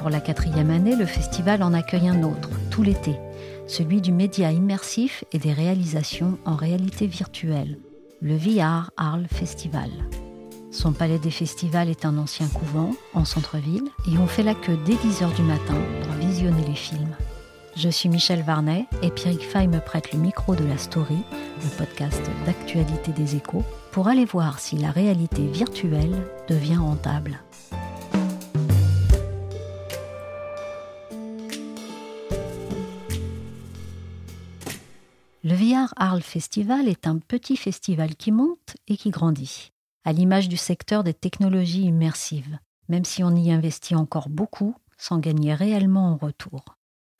Pour la quatrième année, le festival en accueille un autre, tout l'été, celui du média immersif et des réalisations en réalité virtuelle, le VR Arles Festival. Son palais des festivals est un ancien couvent en centre-ville et on fait la queue dès 10h du matin pour visionner les films. Je suis Michel Varnet et Pierrick Fay me prête le micro de la Story, le podcast d'actualité des échos, pour aller voir si la réalité virtuelle devient rentable. Arles Festival est un petit festival qui monte et qui grandit, à l'image du secteur des technologies immersives, même si on y investit encore beaucoup sans gagner réellement en retour.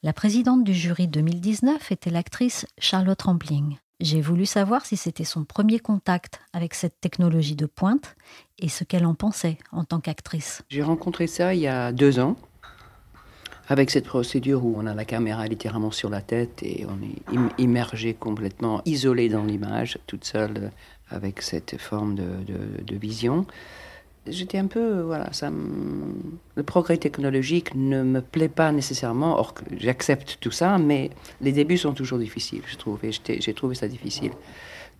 La présidente du jury 2019 était l'actrice Charlotte Rampling. J'ai voulu savoir si c'était son premier contact avec cette technologie de pointe et ce qu'elle en pensait en tant qu'actrice. J'ai rencontré ça il y a deux ans, avec cette procédure où on a la caméra littéralement sur la tête et on est immergé complètement, isolé dans l'image, toute seule, avec cette forme de, vision j'étais un peu, voilà, ça le progrès technologique ne me plaît pas nécessairement, or j'accepte tout ça, mais les débuts sont toujours difficiles, je trouve, et j'ai trouvé ça difficile.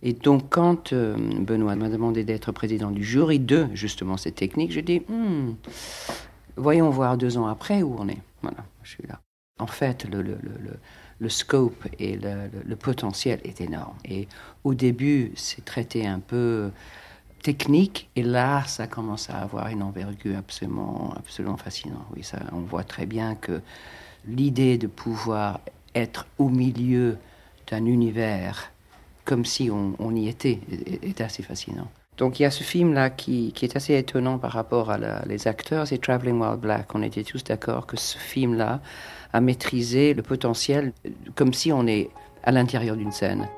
Et donc, quand euh, Benoît m'a demandé d'être président du jury de justement cette technique, j'ai dit, hmm, voyons voir deux ans après où on est. Voilà, je suis là. En fait, le, le, le, le scope et le, potentiel est énorme. Et au début, c'est traité un peu technique. Et là, ça commence à avoir une envergure absolument, absolument fascinante. Oui, ça, on voit très bien que l'idée de pouvoir être au milieu d'un univers comme si on, y était est, assez fascinant. Donc il y a ce film-là qui, qui, est assez étonnant par rapport à les acteurs, c'est Traveling Wild Black. On était tous d'accord que ce film-là a maîtrisé le potentiel comme si on est à l'intérieur d'une scène.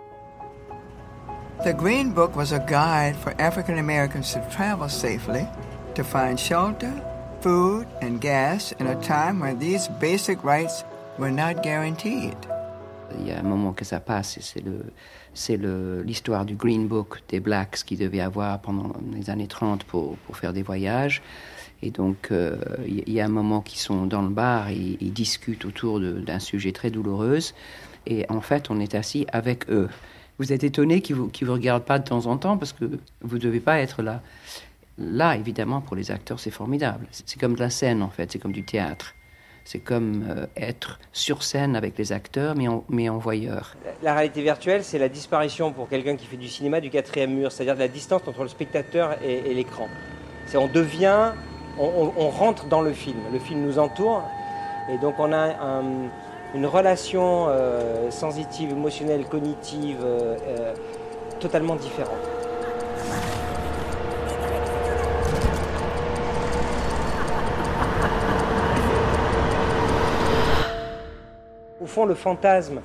The Green Book was a guide for African Americans to travel safely, to find shelter, food, and gas in a time when these basic rights were not guaranteed. Il y a un moment que ça passe, c'est le, c'est l'histoire du Green Book des Blacks qui devait avoir pendant les années 30 pour, pour faire des voyages. Et donc, euh, il y a un moment qu'ils sont dans le bar et ils discutent autour d'un sujet très douloureux. Et en fait, on est assis avec eux vous êtes étonné qu'ils ne vous, vous regardent pas de temps en temps parce que vous ne devez pas être là. Là, évidemment, pour les acteurs, c'est formidable. C'est comme de la scène, en fait, c'est comme du théâtre. C'est comme euh, être sur scène avec les acteurs, mais en, mais en voyeur. La réalité virtuelle, c'est la disparition pour quelqu'un qui fait du cinéma du quatrième mur, c'est-à-dire de la distance entre le spectateur et, l'écran. C'est on devient, on, rentre dans le film. Le film nous entoure, et donc on a un, une relation euh, sensitive, émotionnelle, cognitive euh, totalement différente. Fond, le fantasme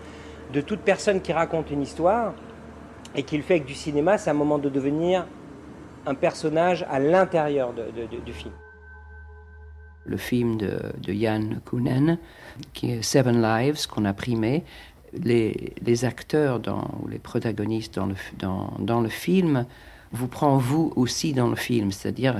de toute personne qui raconte une histoire et qui le fait avec du cinéma, c'est un moment de devenir un personnage à l'intérieur du film le film de, Yann Kounen, qui est Seven Lives, qu'on a primé. Les, acteurs dans, ou les protagonistes dans le film vous prend vous aussi dans le film. C'est-à-dire,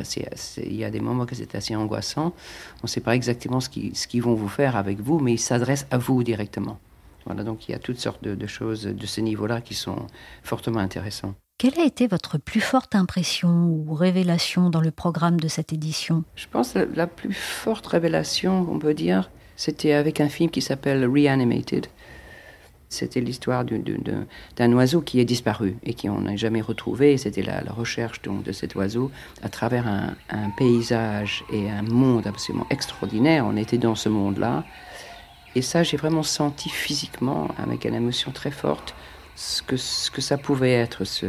il y a des moments que c'est assez angoissant. On ne sait pas exactement ce qu'ils ce vont vous faire avec vous, mais ils s'adressent à vous directement. Voilà, donc il y a toutes sortes de, de choses de ce niveau-là qui sont fortement intéressantes. Quelle a été votre plus forte impression ou révélation dans le programme de cette édition? Je pense que la plus forte révélation, on peut dire, c'était avec un film qui s'appelle Reanimated. C'était l'histoire d'un oiseau qui est disparu et qui on n'a jamais retrouvé. C'était la, recherche de cet oiseau à travers un, paysage et un monde absolument extraordinaire. On était dans ce monde-là. Et ça, j'ai vraiment senti physiquement, avec une émotion très forte, ce que, ce que ça pouvait être, ce,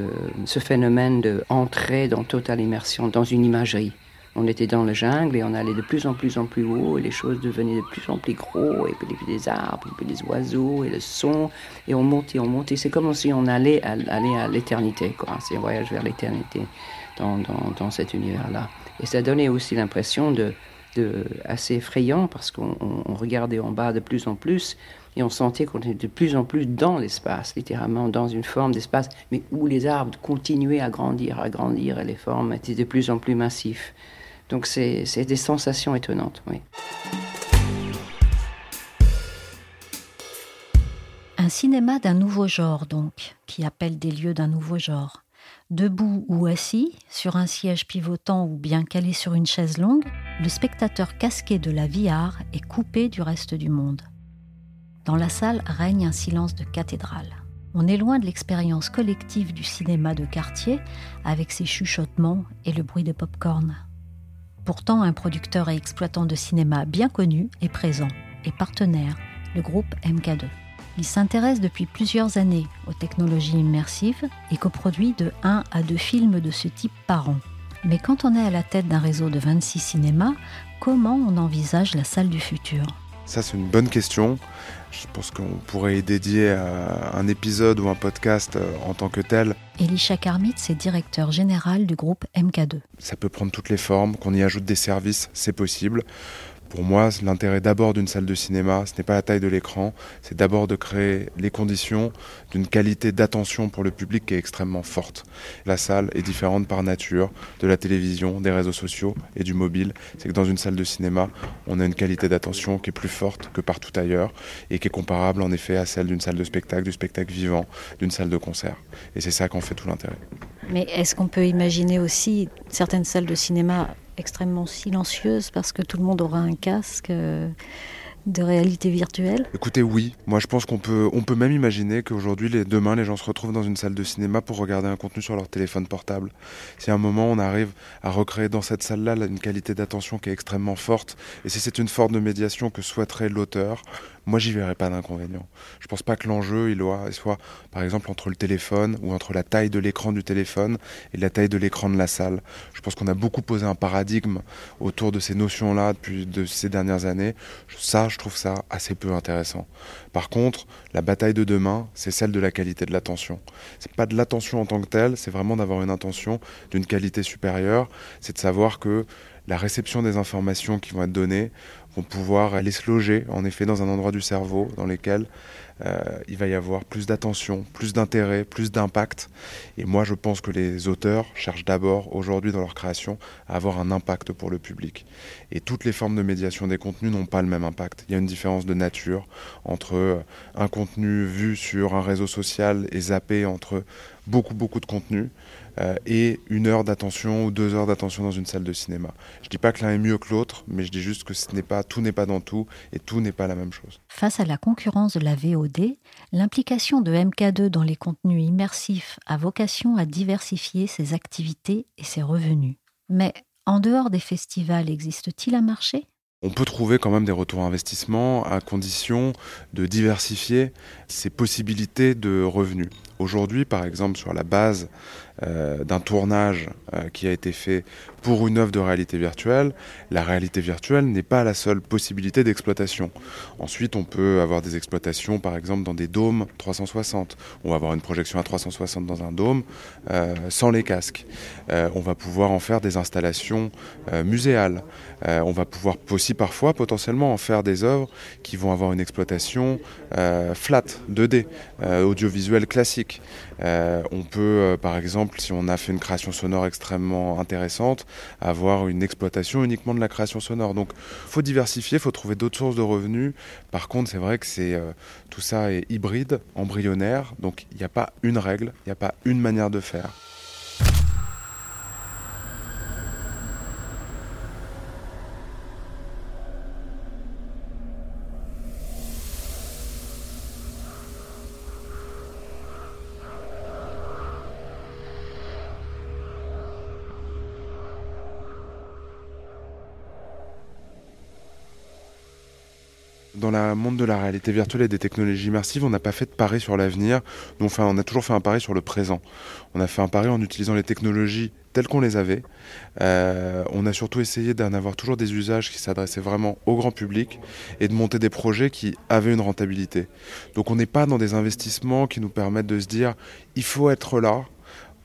phénomène d'entrer dans totale immersion dans une imagerie. On était dans le jungle et on allait de plus en plus en plus haut et les choses devenaient de plus en plus gros et puis des arbres, et puis des oiseaux et le son et on montait, on montait. C'est comme si on allait à, aller à l'éternité, quoi. C'est un voyage vers l'éternité dans, dans, dans, cet univers-là. Et ça donnait aussi l'impression de, de, assez effrayant parce qu'on regardait en bas de plus en plus et on sentait qu'on était de plus en plus dans l'espace, littéralement dans une forme d'espace, mais où les arbres continuaient à grandir, à grandir, et les formes étaient de plus en plus massifs. Donc c'est des sensations étonnantes, oui. Un cinéma d'un nouveau genre, donc, qui appelle des lieux d'un nouveau genre. Debout ou assis, sur un siège pivotant ou bien calé sur une chaise longue, le spectateur casqué de la VR est coupé du reste du monde. Dans la salle règne un silence de cathédrale. On est loin de l'expérience collective du cinéma de quartier avec ses chuchotements et le bruit de pop-corn. Pourtant, un producteur et exploitant de cinéma bien connu est présent et partenaire, le groupe MK2. Il s'intéresse depuis plusieurs années aux technologies immersives et coproduit de 1 à 2 films de ce type par an. Mais quand on est à la tête d'un réseau de 26 cinémas, comment on envisage la salle du futur? Ça, c'est une bonne question. Je pense qu'on pourrait y dédier un épisode ou un podcast euh, en tant que tel. Elisha Karmitz c'est directeur général du groupe MK2. Ça peut prendre toutes les formes, qu'on y ajoute des services, c'est possible. Pour moi, l'intérêt d'abord d'une salle de cinéma, ce n'est pas la taille de l'écran, c'est d'abord de créer les conditions d'une qualité d'attention pour le public qui est extrêmement forte. La salle est différente par nature de la télévision, des réseaux sociaux et du mobile. C'est que dans une salle de cinéma, on a une qualité d'attention qui est plus forte que partout ailleurs et qui est comparable en effet à celle d'une salle de spectacle, du spectacle vivant, d'une salle de concert. Et c'est ça qu'en fait tout l'intérêt. Mais est-ce qu'on peut imaginer aussi certaines salles de cinéma extrêmement silencieuse parce que tout le monde aura un casque euh, de réalité virtuelle? Écoutez, oui. Moi, je pense qu'on peut, on peut même imaginer qu'aujourd'hui, les, demain, les gens se retrouvent dans une salle de cinéma pour regarder un contenu sur leur téléphone portable. Si à un moment, on arrive à recréer dans cette salle-là une qualité d'attention qui est extrêmement forte, et si c'est une forme de médiation que souhaiterait l'auteur, moi, j'y verrais pas d'inconvénient. Je pense pas que l'enjeu, il soit, par exemple, entre le téléphone ou entre la taille de l'écran du téléphone et la taille de l'écran de la salle. Je pense qu'on a beaucoup posé un paradigme autour de ces notions-là depuis de ces dernières années. Ça, je trouve ça assez peu intéressant. Par contre, la bataille de demain, c'est celle de la qualité de l'attention. C'est pas de l'attention en tant que telle, c'est vraiment d'avoir une attention d'une qualité supérieure. C'est de savoir que la réception des informations qui vont être données vont pouvoir aller se loger en effet dans un endroit du cerveau dans lequel euh, il va y avoir plus d'attention, plus d'intérêt, plus d'impact. Et moi je pense que les auteurs cherchent d'abord aujourd'hui dans leur création à avoir un impact pour le public. Et toutes les formes de médiation des contenus n'ont pas le même impact. Il y a une différence de nature entre euh, un contenu vu sur un réseau social et zappé entre beaucoup beaucoup de contenus euh, et une heure d'attention ou deux heures d'attention dans une salle de cinéma. Je dis pas que l'un est mieux que l'autre, mais je dis juste que ce n'est pas tout n'est pas dans tout et tout n'est pas la même chose. Face à la concurrence de la VOD, l'implication de MK2 dans les contenus immersifs a vocation à diversifier ses activités et ses revenus. Mais en dehors des festivals, existe-t-il un marché? On peut trouver quand même des retours à investissement à condition de diversifier ses possibilités de revenus. Aujourd'hui, par exemple, sur la base euh, d'un tournage euh, qui a été fait pour une œuvre de réalité virtuelle, la réalité virtuelle n'est pas la seule possibilité d'exploitation. Ensuite, on peut avoir des exploitations, par exemple, dans des dômes 360. On va avoir une projection à 360 dans un dôme euh, sans les casques. on va pouvoir en faire des installations muséales. on va pouvoir aussi parfois potentiellement en faire des œuvres qui vont avoir une exploitation flat, 2D, audiovisuelle classique. Euh, on peut, euh, par exemple, si on a fait une création sonore extrêmement intéressante, avoir une exploitation uniquement de la création sonore. Donc, faut diversifier, faut trouver d'autres sources de revenus. Par contre, c'est vrai que c'est euh, tout ça est hybride, embryonnaire. Donc, il n'y a pas une règle, il n'y a pas une manière de faire. Dans le monde de la réalité virtuelle et des technologies immersives, on n'a pas fait de pari sur l'avenir. Enfin, on a toujours fait un pari sur le présent. On a fait un pari en utilisant les technologies telles qu'on les avait. Euh, on a surtout essayé d'en avoir toujours des usages qui s'adressaient vraiment au grand public et de monter des projets qui avaient une rentabilité. Donc on n'est pas dans des investissements qui nous permettent de se dire il faut être là,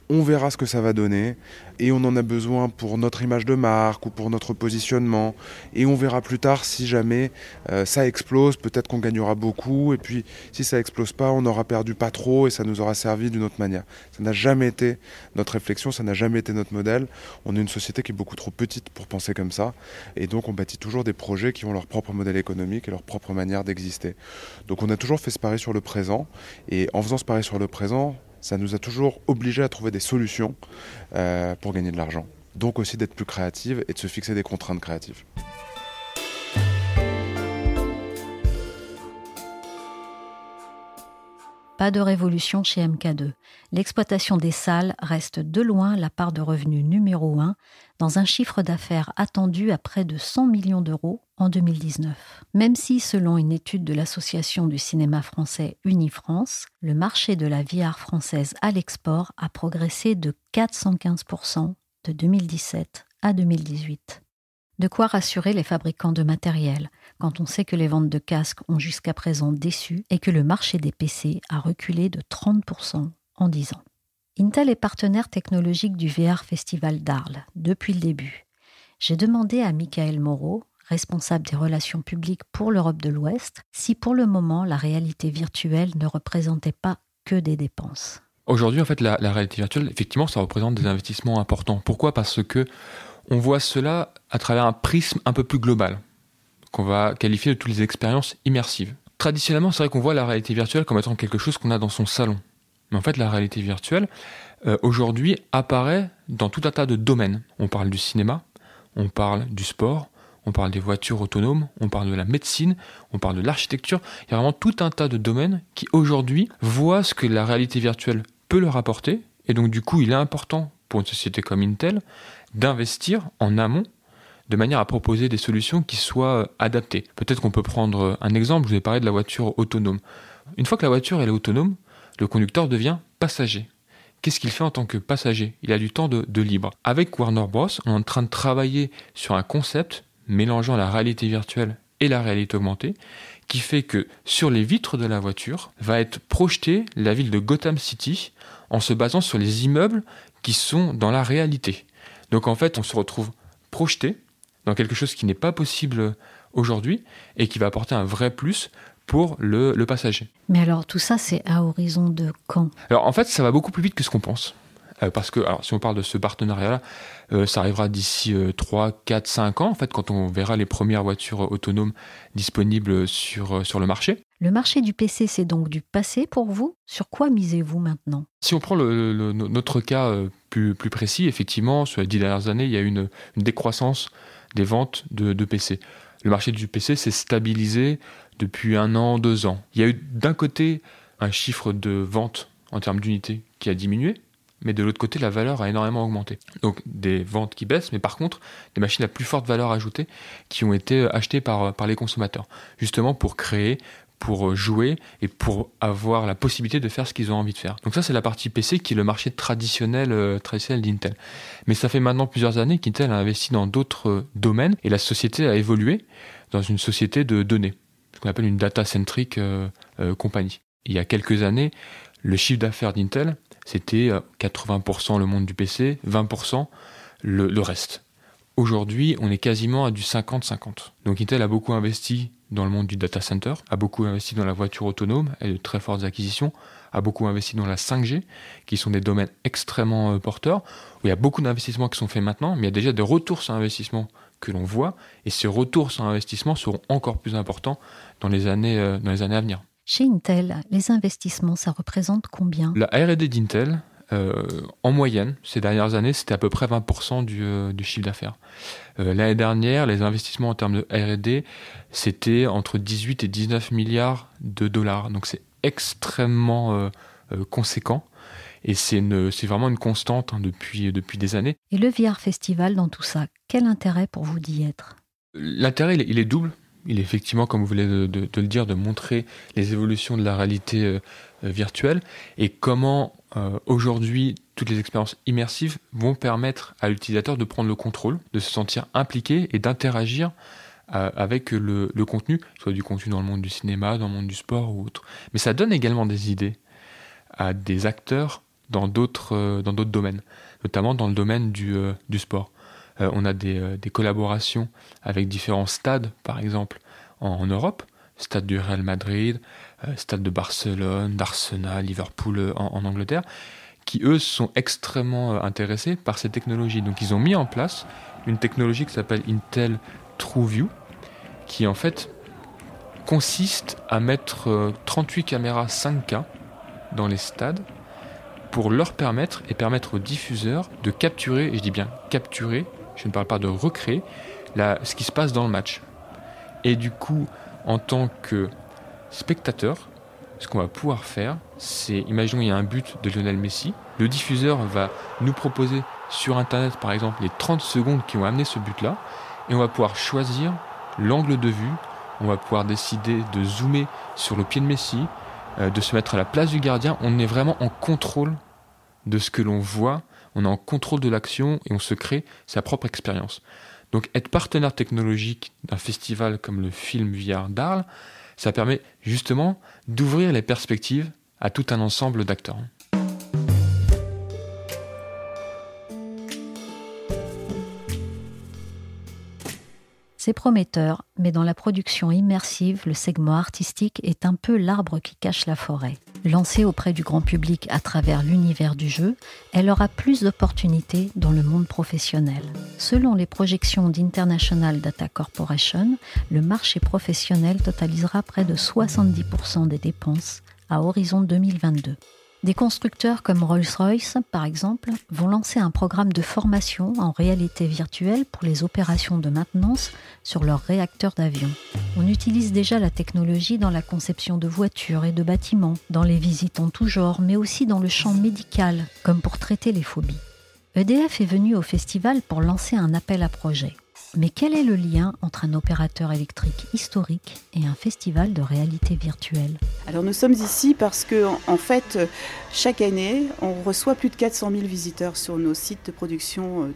on verra ce que ça va donner. Et on en a besoin pour notre image de marque ou pour notre positionnement. Et on verra plus tard si jamais euh, ça explose, peut-être qu'on gagnera beaucoup. Et puis si ça explose pas, on aura perdu pas trop et ça nous aura servi d'une autre manière. Ça n'a jamais été notre réflexion, ça n'a jamais été notre modèle. On est une société qui est beaucoup trop petite pour penser comme ça. Et donc on bâtit toujours des projets qui ont leur propre modèle économique et leur propre manière d'exister. Donc on a toujours fait ce pari sur le présent. Et en faisant ce pari sur le présent, ça nous a toujours obligés à trouver des solutions euh, pour gagner de l'argent. Donc aussi d'être plus créative et de se fixer des contraintes créatives. Pas de révolution chez MK2. L'exploitation des salles reste de loin la part de revenus numéro un, dans un chiffre d'affaires attendu à près de 100 millions d'euros en 2019. Même si, selon une étude de l'Association du cinéma français Unifrance, le marché de la VR française à l'export a progressé de 415% de 2017 à 2018. De quoi rassurer les fabricants de matériel quand on sait que les ventes de casques ont jusqu'à présent déçu et que le marché des PC a reculé de 30% en 10 ans? Intel est partenaire technologique du VR Festival d'Arles depuis le début. J'ai demandé à Michael Moreau, responsable des relations publiques pour l'Europe de l'Ouest, si pour le moment la réalité virtuelle ne représentait pas que des dépenses. Aujourd'hui, en fait, la, la, réalité virtuelle, effectivement, ça représente des investissements importants. Pourquoi? Parce que on voit cela à travers un prisme un peu plus global, qu'on va qualifier de toutes les expériences immersives. Traditionnellement, c'est vrai qu'on voit la réalité virtuelle comme étant quelque chose qu'on a dans son salon. Mais en fait, la réalité virtuelle, euh, aujourd'hui, apparaît dans tout un tas de domaines. On parle du cinéma, on parle du sport, on parle des voitures autonomes, on parle de la médecine, on parle de l'architecture. Il y a vraiment tout un tas de domaines qui aujourd'hui voient ce que la réalité virtuelle peut leur apporter. Et donc du coup, il est important pour une société comme Intel d'investir en amont de manière à proposer des solutions qui soient adaptées. Peut-être qu'on peut prendre un exemple, je vous ai parlé de la voiture autonome. Une fois que la voiture est autonome, le conducteur devient passager. Qu'est-ce qu'il fait en tant que passager? Il a du temps de, libre. Avec Warner Bros, on est en train de travailler sur un concept mélangeant la réalité virtuelle et la réalité augmentée, qui fait que sur les vitres de la voiture va être projetée la ville de Gotham City en se basant sur les immeubles qui sont dans la réalité. Donc en fait, on se retrouve projeté dans quelque chose qui n'est pas possible aujourd'hui et qui va apporter un vrai plus pour le, le passager. Mais alors tout ça, c'est à horizon de quand? Alors en fait, ça va beaucoup plus vite que ce qu'on pense. Euh, parce que, alors, si on parle de ce partenariat-là, euh, ça arrivera d'ici euh, 3, 4, 5 ans, en fait, quand on verra les premières voitures autonomes disponibles sur, euh, sur le marché. Le marché du PC, c'est donc du passé pour vous? Sur quoi misez-vous maintenant? Si on prend le, le, notre cas plus, plus, précis, effectivement, sur les dix dernières années, il y a eu une, une décroissance des ventes de, de PC. Le marché du PC s'est stabilisé depuis un an, deux ans. Il y a eu d'un côté un chiffre de vente en termes d'unités qui a diminué, mais de l'autre côté, la valeur a énormément augmenté. Donc des ventes qui baissent, mais par contre, des machines à plus forte valeur ajoutée qui ont été achetées par, par les consommateurs, justement pour créer, pour jouer et pour avoir la possibilité de faire ce qu'ils ont envie de faire. Donc ça, c'est la partie PC qui est le marché traditionnel, euh, traditionnel d'Intel. Mais ça fait maintenant plusieurs années qu'Intel a investi dans d'autres domaines et la société a évolué dans une société de données, ce qu'on appelle une data-centric euh, euh, compagnie. Il y a quelques années, le chiffre d'affaires d'Intel c'était 80% le monde du PC, 20% le, reste. Aujourd'hui, on est quasiment à du 50-50. Donc Intel a beaucoup investi dans le monde du data center, a beaucoup investi dans la voiture autonome et de très fortes acquisitions, a beaucoup investi dans la 5G, qui sont des domaines extrêmement euh, porteurs, où il y a beaucoup d'investissements qui sont faits maintenant, mais il y a déjà des retours sur investissement que l'on voit, et ces retours sur investissement seront encore plus importants dans les années, euh, dans les années à venir. Chez Intel, les investissements, ça représente combien? La R&D d'Intel, euh, en moyenne, ces dernières années, c'était à peu près 20% du, du, chiffre d'affaires. L'année dernière, les investissements en termes de R&D, c'était entre 18 et 19 milliards de dollars. Donc c'est extrêmement euh, euh, conséquent. Et c'est vraiment une constante hein, depuis, depuis des années. Et le VR Festival dans tout ça, quel intérêt pour vous d'y être? L'intérêt, il, est double. Il est effectivement, comme vous voulez de, le dire, de montrer les évolutions de la réalité euh, virtuelle et comment aujourd'hui toutes les expériences immersives vont permettre à l'utilisateur de prendre le contrôle, de se sentir impliqué et d'interagir avec le, contenu, soit du contenu dans le monde du cinéma, dans le monde du sport ou autre. Mais ça donne également des idées à des acteurs dans d'autres euh, domaines, notamment dans le domaine euh, du sport. Euh, on a des, des, collaborations avec différents stades, par exemple, en, Europe, stade du Real Madrid, stade de Barcelone, d'Arsenal, Liverpool en, en, Angleterre, qui eux sont extrêmement intéressés par ces technologies. Donc ils ont mis en place une technologie qui s'appelle Intel TrueView, qui en fait consiste à mettre 38 euh, caméras 5K dans les stades pour leur permettre et permettre aux diffuseurs de capturer, et je dis bien capturer, je ne parle pas de recréer, ce qui se passe dans le match. Et du coup, en tant que spectateur, ce qu'on va pouvoir faire, c'est, imaginons il y a un but de Lionel Messi, le diffuseur va nous proposer sur Internet par exemple les 30 secondes qui ont amené ce but-là, et on va pouvoir choisir l'angle de vue, on va pouvoir décider de zoomer sur le pied de Messi, euh, de se mettre à la place du gardien, on est vraiment en contrôle de ce que l'on voit, on est en contrôle de l'action et on se crée sa propre expérience. Donc être partenaire technologique d'un festival comme le Film VR d'Arles, ça permet justement d'ouvrir les perspectives à tout un ensemble d'acteurs. C'est prometteur, mais dans la production immersive, le segment artistique est un peu l'arbre qui cache la forêt. Lancée auprès du grand public à travers l'univers du jeu, elle aura plus d'opportunités dans le monde professionnel. Selon les projections d'International Data Corporation, le marché professionnel totalisera près de 70% des dépenses à horizon 2022. Des constructeurs comme Rolls-Royce, par exemple, vont lancer un programme de formation en réalité virtuelle pour les opérations de maintenance sur leurs réacteurs d'avion. On utilise déjà la technologie dans la conception de voitures et de bâtiments, dans les visites en tout genre, mais aussi dans le champ médical, comme pour traiter les phobies. EDF est venu au festival pour lancer un appel à projet. Mais quel est le lien entre un opérateur électrique historique et un festival de réalité virtuelle? Alors nous sommes ici parce que en fait chaque année on reçoit plus de 400 000 visiteurs sur nos sites de production euh,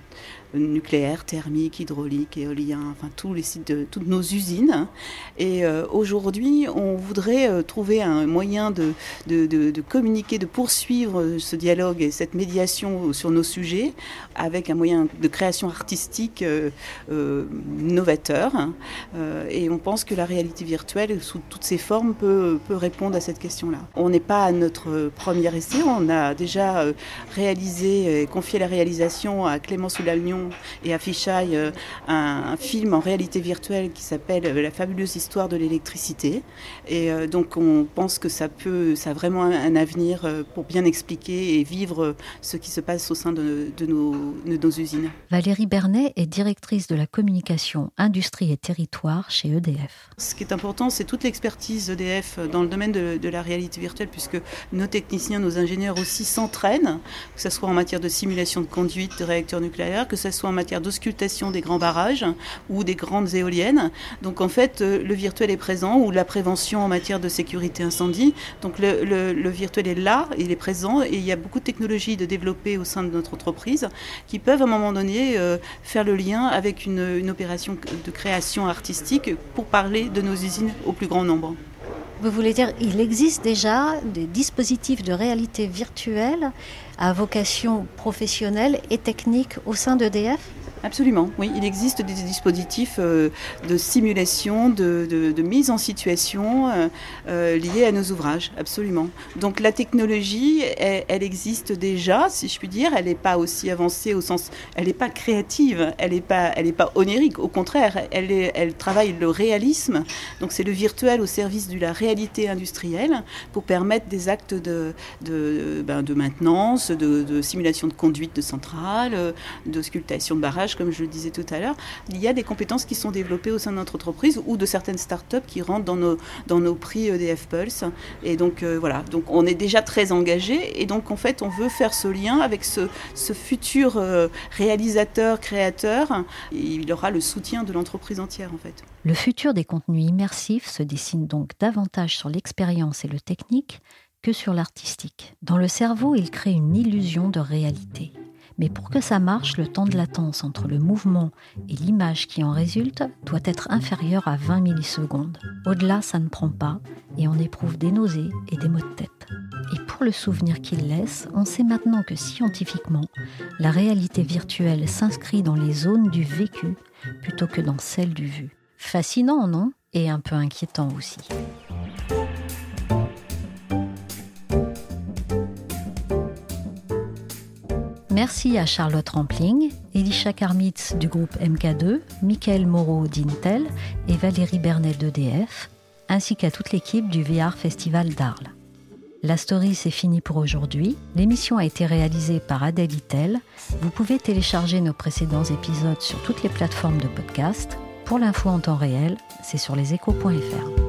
nucléaire, thermique, hydraulique, éolien, enfin tous les sites de toutes nos usines. Et euh, aujourd'hui, on voudrait euh, trouver un moyen de, de, communiquer, de poursuivre ce dialogue et cette médiation sur nos sujets avec un moyen de création artistique euh, novateur. et on pense que la réalité virtuelle, sous toutes ses formes, peut, peut répondre à cette question-là. On n'est pas à notre premier essai, on a déjà réalisé et confié la réalisation à Clément Soulagnon et affiche euh, un, film en réalité virtuelle qui s'appelle euh, La fabuleuse histoire de l'électricité. Et euh, donc on pense que ça peut, ça a vraiment un, avenir pour bien expliquer et vivre ce qui se passe au sein de, nos, de nos usines. Valérie Bernet est directrice de la communication, industrie et territoire chez EDF. Ce qui est important, c'est toute l'expertise EDF dans le domaine de, de, la réalité virtuelle, puisque nos techniciens, nos ingénieurs aussi s'entraînent, que ce soit en matière de simulation de conduite de réacteurs nucléaires, que ce soit en matière d'auscultation des grands barrages ou des grandes éoliennes. Donc en fait, euh, le virtuel est présent ou la prévention en matière de sécurité incendie. Donc le, virtuel est là, il est présent et il y a beaucoup de technologies de développer au sein de notre entreprise qui peuvent à un moment donné euh, faire le lien avec une opération de création artistique pour parler de nos usines au plus grand nombre. Vous voulez dire, il existe déjà des dispositifs de réalité virtuelle à vocation professionnelle et technique au sein d'EDF? Absolument, oui. Il existe des dispositifs euh, de simulation, de, mise en situation euh, euh, liés à nos ouvrages, absolument. Donc la technologie, elle, existe déjà, si je puis dire. Elle n'est pas aussi avancée au sens, elle n'est pas créative, elle n'est pas, elle pas onérique. Au contraire, elle, travaille le réalisme. Donc c'est le virtuel au service de la réalité industrielle pour permettre des actes de, ben, maintenance, de, simulation de conduite de centrales, de sculptation de barrages comme je le disais tout à l'heure, il y a des compétences qui sont développées au sein de notre entreprise ou de certaines startups qui rentrent dans nos, dans nos prix EDF Pulse. Et donc euh, voilà, donc on est déjà très engagé et donc en fait on veut faire ce lien avec ce, futur euh, réalisateur, créateur. Il aura le soutien de l'entreprise entière en fait. Le futur des contenus immersifs se dessine donc davantage sur l'expérience et le technique que sur l'artistique. Dans le cerveau, il crée une illusion de réalité. Mais pour que ça marche, le temps de latence entre le mouvement et l'image qui en résulte doit être inférieur à 20 millisecondes. Au-delà, ça ne prend pas et on éprouve des nausées et des maux de tête. Et pour le souvenir qu'il laisse, on sait maintenant que scientifiquement, la réalité virtuelle s'inscrit dans les zones du vécu plutôt que dans celles du vu. Fascinant, non? Et un peu inquiétant aussi. Merci à Charlotte Rampling, Elisha Karmitz du groupe MK2, Michael Moreau d'Intel et Valérie Bernet d'EDF, ainsi qu'à toute l'équipe du VR Festival d'Arles. La story c'est fini pour aujourd'hui. L'émission a été réalisée par Adèle Itel. Vous pouvez télécharger nos précédents épisodes sur toutes les plateformes de podcast. Pour l'info en temps réel, c'est sur leséchos.fr.